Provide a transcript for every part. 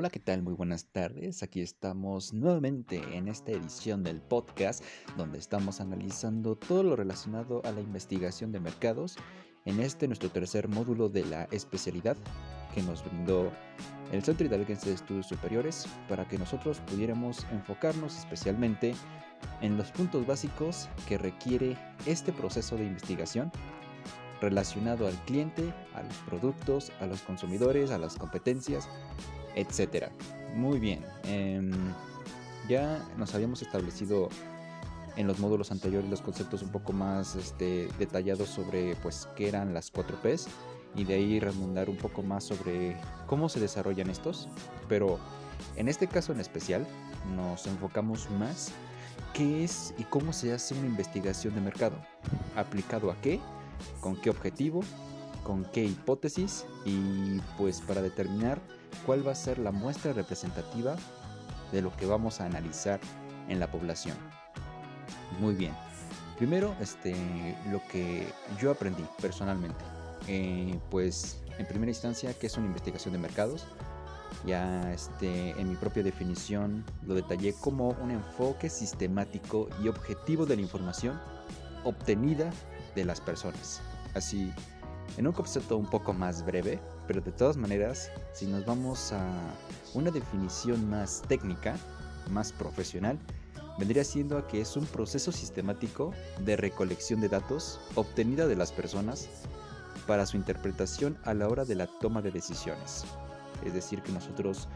Hola, ¿qué tal? Muy buenas tardes. Aquí estamos nuevamente en esta edición del podcast donde estamos analizando todo lo relacionado a la investigación de mercados en este nuestro tercer módulo de la especialidad que nos brindó el Centro Hidalguense de Estudios Superiores para que nosotros pudiéramos enfocarnos especialmente en los puntos básicos que requiere este proceso de investigación relacionado al cliente, a los productos, a los consumidores, a las competencias, etcétera. Muy bien. Em, ya nos habíamos establecido en los módulos anteriores los conceptos un poco más este, detallados sobre pues qué eran las 4 Ps y de ahí remundar un poco más sobre cómo se desarrollan estos. Pero en este caso en especial nos enfocamos más qué es y cómo se hace una investigación de mercado. ¿Aplicado a qué? ¿Con qué objetivo? ¿Con qué hipótesis? Y pues para determinar cuál va a ser la muestra representativa de lo que vamos a analizar en la población. Muy bien. Primero, este, lo que yo aprendí personalmente, eh, pues en primera instancia, ¿qué es una investigación de mercados? Ya este, en mi propia definición lo detallé como un enfoque sistemático y objetivo de la información obtenida de las personas. Así, en un concepto un poco más breve, pero de todas maneras, si nos vamos a una definición más técnica, más profesional, vendría siendo a que es un proceso sistemático de recolección de datos obtenida de las personas para su interpretación a la hora de la toma de decisiones. Es decir, que nosotros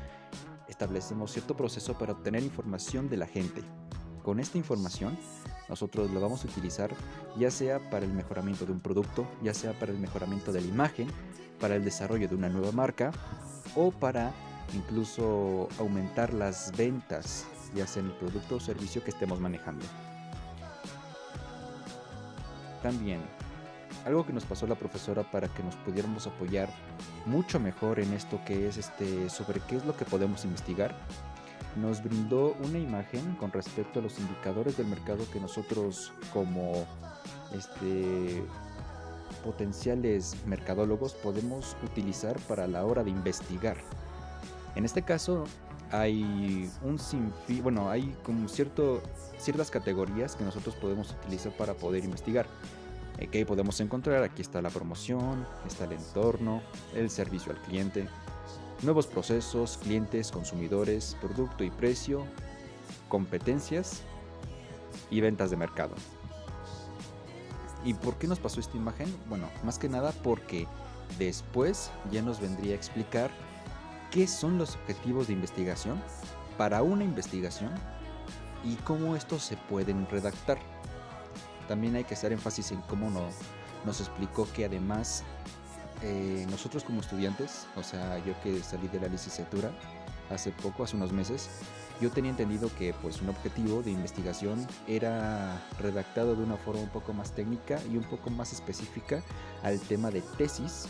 establecemos cierto proceso para obtener información de la gente. Con esta información, nosotros lo vamos a utilizar ya sea para el mejoramiento de un producto, ya sea para el mejoramiento de la imagen, para el desarrollo de una nueva marca o para incluso aumentar las ventas, ya sea en el producto o servicio que estemos manejando. También, algo que nos pasó la profesora para que nos pudiéramos apoyar mucho mejor en esto que es este sobre qué es lo que podemos investigar nos brindó una imagen con respecto a los indicadores del mercado que nosotros como este, potenciales mercadólogos podemos utilizar para la hora de investigar. En este caso hay un sinfín, bueno, hay como cierto, ciertas categorías que nosotros podemos utilizar para poder investigar. ¿Qué podemos encontrar? Aquí está la promoción, está el entorno, el servicio al cliente, nuevos procesos, clientes, consumidores, producto y precio, competencias y ventas de mercado. ¿Y por qué nos pasó esta imagen? Bueno, más que nada porque después ya nos vendría a explicar qué son los objetivos de investigación para una investigación y cómo estos se pueden redactar. También hay que hacer énfasis en cómo nos explicó que además eh, nosotros como estudiantes, o sea, yo que salí de la licenciatura hace poco, hace unos meses, yo tenía entendido que pues un objetivo de investigación era redactado de una forma un poco más técnica y un poco más específica al tema de tesis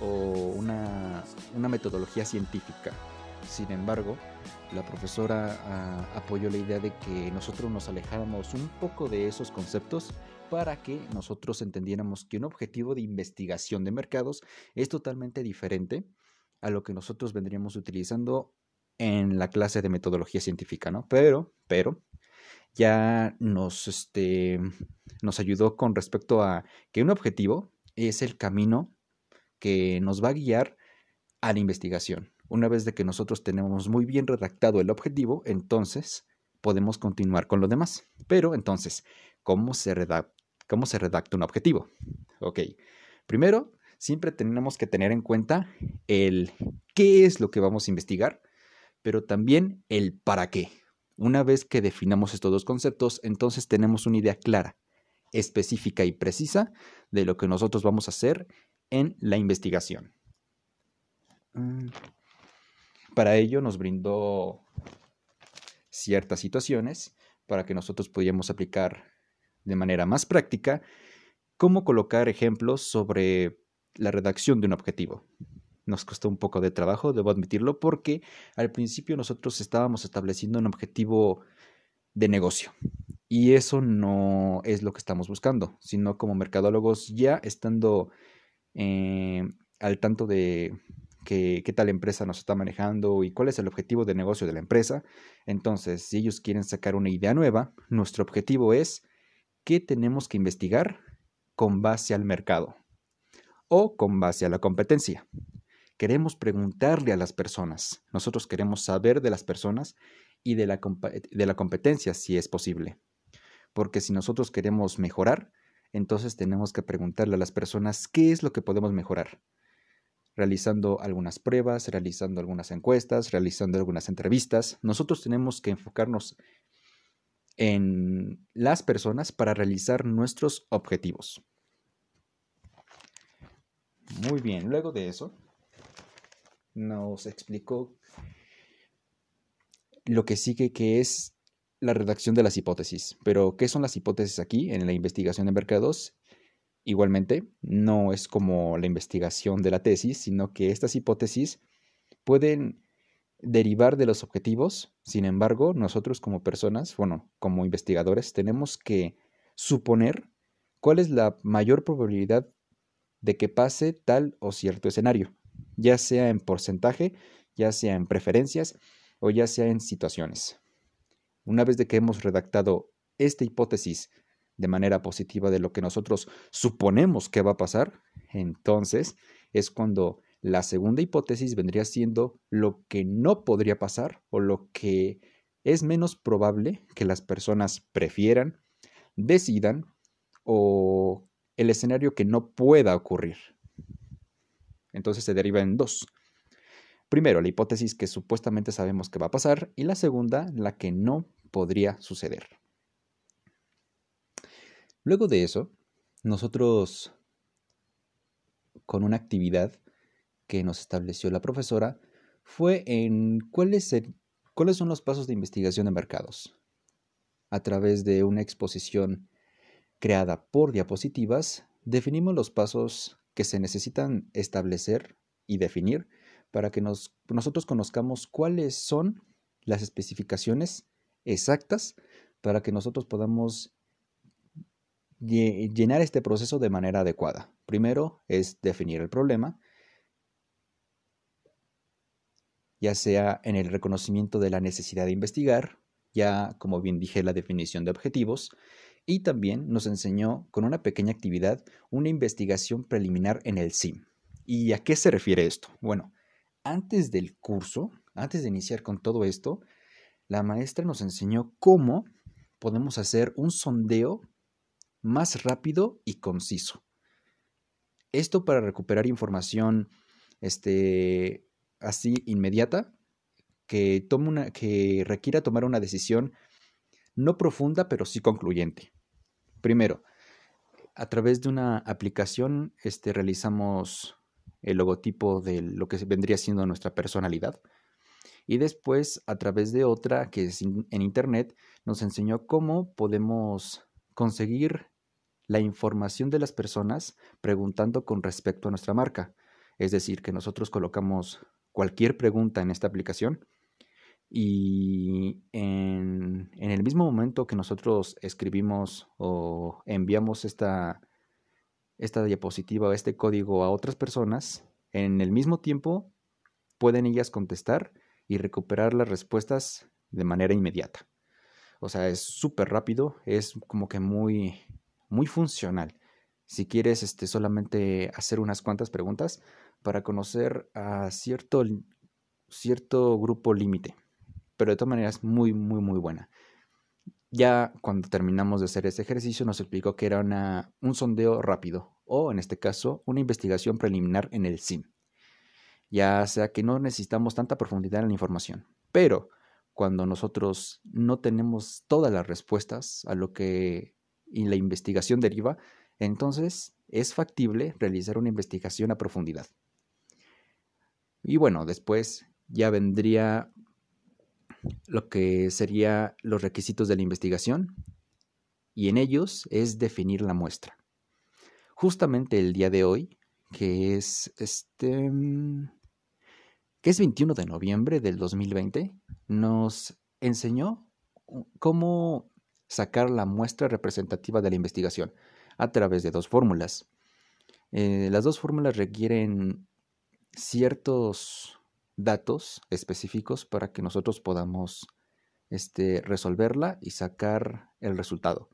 o una, una metodología científica. Sin embargo, la profesora ah, apoyó la idea de que nosotros nos alejáramos un poco de esos conceptos para que nosotros entendiéramos que un objetivo de investigación de mercados es totalmente diferente a lo que nosotros vendríamos utilizando en la clase de metodología científica, ¿no? Pero, pero, ya nos, este, nos ayudó con respecto a que un objetivo es el camino que nos va a guiar a la investigación. Una vez de que nosotros tenemos muy bien redactado el objetivo, entonces podemos continuar con lo demás. Pero entonces, ¿cómo se, redacta, cómo se redacta un objetivo? Ok, primero, siempre tenemos que tener en cuenta el qué es lo que vamos a investigar, pero también el para qué. Una vez que definamos estos dos conceptos, entonces tenemos una idea clara, específica y precisa de lo que nosotros vamos a hacer en la investigación. Mm. Para ello nos brindó ciertas situaciones para que nosotros pudiéramos aplicar de manera más práctica cómo colocar ejemplos sobre la redacción de un objetivo. Nos costó un poco de trabajo, debo admitirlo, porque al principio nosotros estábamos estableciendo un objetivo de negocio. Y eso no es lo que estamos buscando, sino como mercadólogos ya estando eh, al tanto de qué, qué tal empresa nos está manejando y cuál es el objetivo de negocio de la empresa. Entonces, si ellos quieren sacar una idea nueva, nuestro objetivo es qué tenemos que investigar con base al mercado o con base a la competencia. Queremos preguntarle a las personas. Nosotros queremos saber de las personas y de la, de la competencia si es posible. Porque si nosotros queremos mejorar, entonces tenemos que preguntarle a las personas qué es lo que podemos mejorar. Realizando algunas pruebas, realizando algunas encuestas, realizando algunas entrevistas. Nosotros tenemos que enfocarnos en las personas para realizar nuestros objetivos. Muy bien, luego de eso nos explicó lo que sigue que es la redacción de las hipótesis. Pero, ¿qué son las hipótesis aquí en la investigación de mercados? Igualmente, no es como la investigación de la tesis, sino que estas hipótesis pueden derivar de los objetivos. Sin embargo, nosotros como personas, bueno, como investigadores, tenemos que suponer cuál es la mayor probabilidad de que pase tal o cierto escenario, ya sea en porcentaje, ya sea en preferencias o ya sea en situaciones. Una vez de que hemos redactado esta hipótesis de manera positiva de lo que nosotros suponemos que va a pasar, entonces es cuando la segunda hipótesis vendría siendo lo que no podría pasar o lo que es menos probable que las personas prefieran, decidan o el escenario que no pueda ocurrir. Entonces se deriva en dos. Primero, la hipótesis que supuestamente sabemos que va a pasar y la segunda, la que no podría suceder. Luego de eso, nosotros, con una actividad que nos estableció la profesora, fue en cuáles, cuáles son los pasos de investigación de mercados. A través de una exposición creada por diapositivas, definimos los pasos que se necesitan establecer y definir para que nosotros conozcamos cuáles son las especificaciones exactas para que nosotros podamos llenar este proceso de manera adecuada. Primero es definir el problema, ya sea en el reconocimiento de la necesidad de investigar, ya como bien dije la definición de objetivos, y también nos enseñó con una pequeña actividad una investigación preliminar en el SIM. ¿Y a qué se refiere esto? Bueno, antes del curso, antes de iniciar con todo esto, la maestra nos enseñó cómo podemos hacer un sondeo más rápido y conciso. Esto para recuperar información este, así inmediata que, tome una, que requiera tomar una decisión no profunda, pero sí concluyente. Primero, a través de una aplicación este, realizamos el logotipo de lo que vendría siendo nuestra personalidad. Y después, a través de otra que es en Internet, nos enseñó cómo podemos conseguir la información de las personas preguntando con respecto a nuestra marca. Es decir, que nosotros colocamos cualquier pregunta en esta aplicación y en, en el mismo momento que nosotros escribimos o enviamos esta, esta diapositiva o este código a otras personas, en el mismo tiempo pueden ellas contestar y recuperar las respuestas de manera inmediata. O sea, es súper rápido, es como que muy, muy funcional. Si quieres este, solamente hacer unas cuantas preguntas para conocer a cierto, cierto grupo límite. Pero de todas maneras, muy, muy, muy buena. Ya cuando terminamos de hacer ese ejercicio nos explicó que era una, un sondeo rápido o en este caso una investigación preliminar en el SIM. Ya sea que no necesitamos tanta profundidad en la información, pero cuando nosotros no tenemos todas las respuestas a lo que la investigación deriva, entonces es factible realizar una investigación a profundidad. Y bueno, después ya vendría lo que sería los requisitos de la investigación y en ellos es definir la muestra. Justamente el día de hoy, que es este que es 21 de noviembre del 2020, nos enseñó cómo sacar la muestra representativa de la investigación a través de dos fórmulas. Eh, las dos fórmulas requieren ciertos datos específicos para que nosotros podamos este, resolverla y sacar el resultado.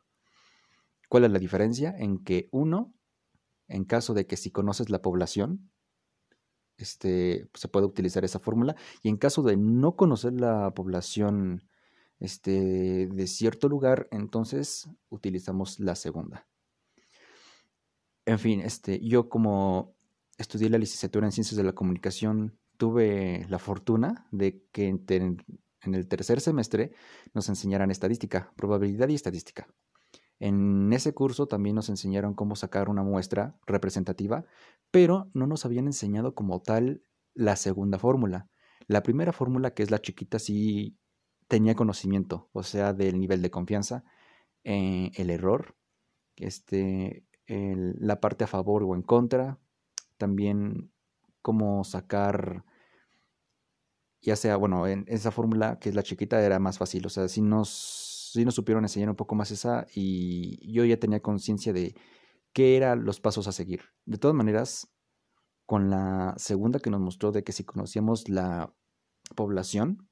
¿Cuál es la diferencia? En que uno, en caso de que si conoces la población, este, se puede utilizar esa fórmula, y en caso de no conocer la población este, de cierto lugar, entonces utilizamos la segunda. En fin, este, yo como estudié la licenciatura en Ciencias de la Comunicación, tuve la fortuna de que en, el tercer semestre nos enseñaran estadística, probabilidad y estadística. En ese curso también nos enseñaron cómo sacar una muestra representativa, pero no nos habían enseñado como tal la segunda fórmula. La primera fórmula, que es la chiquita, sí tenía conocimiento, o sea, del nivel de confianza, eh, el error, este, la parte a favor o en contra, también cómo sacar, ya sea, bueno, en esa fórmula que es la chiquita era más fácil, o sea, si nos nos supieron enseñar un poco más esa y yo ya tenía conciencia de qué eran los pasos a seguir. De todas maneras, con la segunda que nos mostró de que si conocíamos la población,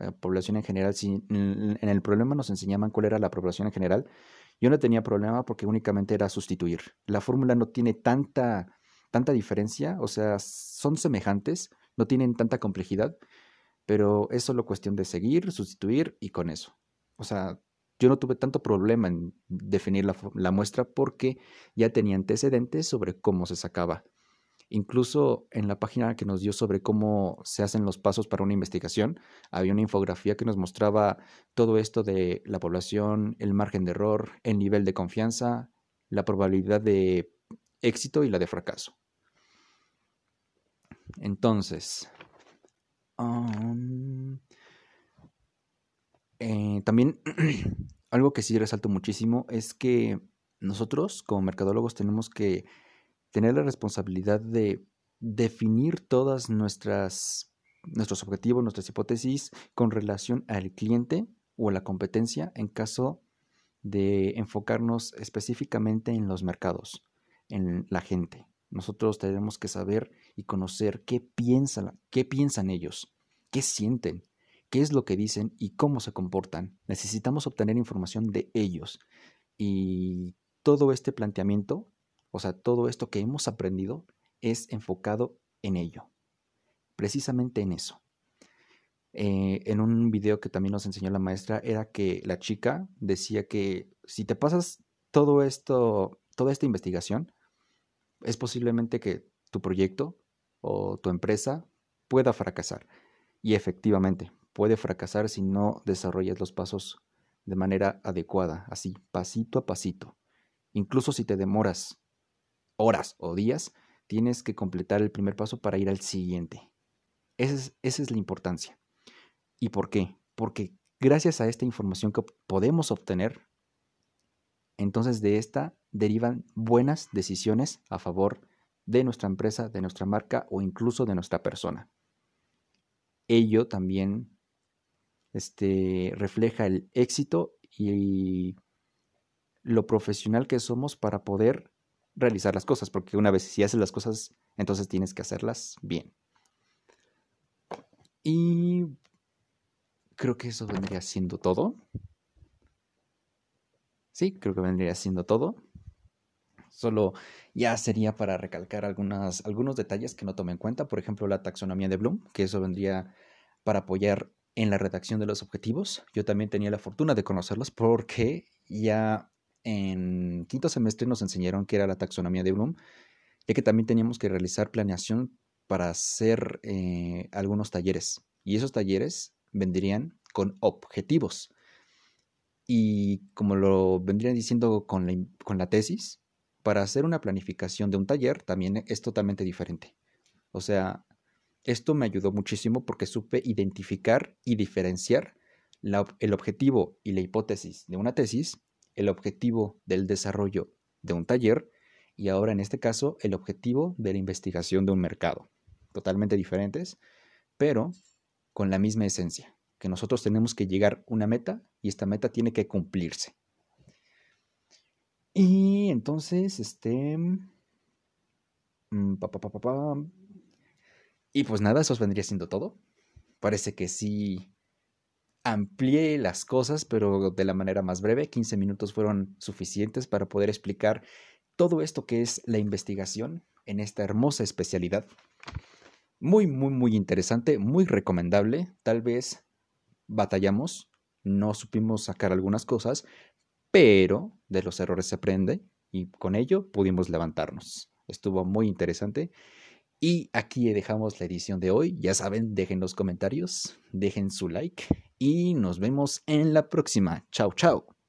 eh, población en general, si en, el problema nos enseñaban cuál era la población en general, yo no tenía problema porque únicamente era sustituir. La fórmula no tiene tanta, tanta diferencia, o sea, son semejantes, no tienen tanta complejidad, pero es solo cuestión de seguir, sustituir y con eso. O sea, yo no tuve tanto problema en definir la, muestra porque ya tenía antecedentes sobre cómo se sacaba. Incluso en la página que nos dio sobre cómo se hacen los pasos para una investigación, había una infografía que nos mostraba todo esto de la población, el margen de error, el nivel de confianza, la probabilidad de éxito y la de fracaso. Entonces, eh, también algo que sí resalto muchísimo es que nosotros como mercadólogos tenemos que tener la responsabilidad de definir todas nuestras nuestros objetivos, nuestras hipótesis con relación al cliente o a la competencia en caso de enfocarnos específicamente en los mercados, en la gente. Nosotros tenemos que saber y conocer qué piensan, qué piensan ellos, qué sienten, qué es lo que dicen y cómo se comportan. Necesitamos obtener información de ellos. Y todo este planteamiento, o sea, todo esto que hemos aprendido, es enfocado en ello. Precisamente en eso. Eh, en un video que también nos enseñó la maestra era que la chica decía que si te pasas todo esto, toda esta investigación, es posiblemente que tu proyecto o tu empresa pueda fracasar. Y efectivamente, puede fracasar si no desarrollas los pasos de manera adecuada, así, pasito a pasito. Incluso si te demoras horas o días, tienes que completar el primer paso para ir al siguiente. Esa es, la importancia. ¿Y por qué? Porque gracias a esta información que podemos obtener, entonces de esta derivan buenas decisiones a favor de nuestra empresa, de nuestra marca o incluso de nuestra persona. Ello también este, refleja el éxito y lo profesional que somos para poder realizar las cosas, porque una vez si haces las cosas, entonces tienes que hacerlas bien. Y creo que eso vendría siendo todo. Sí, creo que vendría siendo todo. Solo ya sería para recalcar algunas, algunos detalles que no tomé en cuenta. Por ejemplo, la taxonomía de Bloom, que eso vendría para apoyar en la redacción de los objetivos. Yo también tenía la fortuna de conocerlos porque ya en quinto semestre nos enseñaron qué era la taxonomía de Bloom, ya que también teníamos que realizar planeación para hacer eh, algunos talleres. Y esos talleres vendrían con objetivos. Y como lo vendrían diciendo con la, tesis, para hacer una planificación de un taller también es totalmente diferente. O sea, esto me ayudó muchísimo porque supe identificar y diferenciar el objetivo y la hipótesis de una tesis, el objetivo del desarrollo de un taller y ahora en este caso el objetivo de la investigación de un mercado. Totalmente diferentes, pero con la misma esencia, que nosotros tenemos que llegar a una meta y esta meta tiene que cumplirse. Y entonces, este... Mm, Y pues nada, eso vendría siendo todo. Parece que sí amplié las cosas, pero de la manera más breve. 15 minutos fueron suficientes para poder explicar todo esto que es la investigación en esta hermosa especialidad. Muy, muy, muy interesante, muy recomendable. Tal vez batallamos, no supimos sacar algunas cosas, pero de los errores se aprende y con ello pudimos levantarnos. Estuvo muy interesante. Y aquí dejamos la edición de hoy. Ya saben, dejen los comentarios, dejen su like y nos vemos en la próxima. Chao, chao.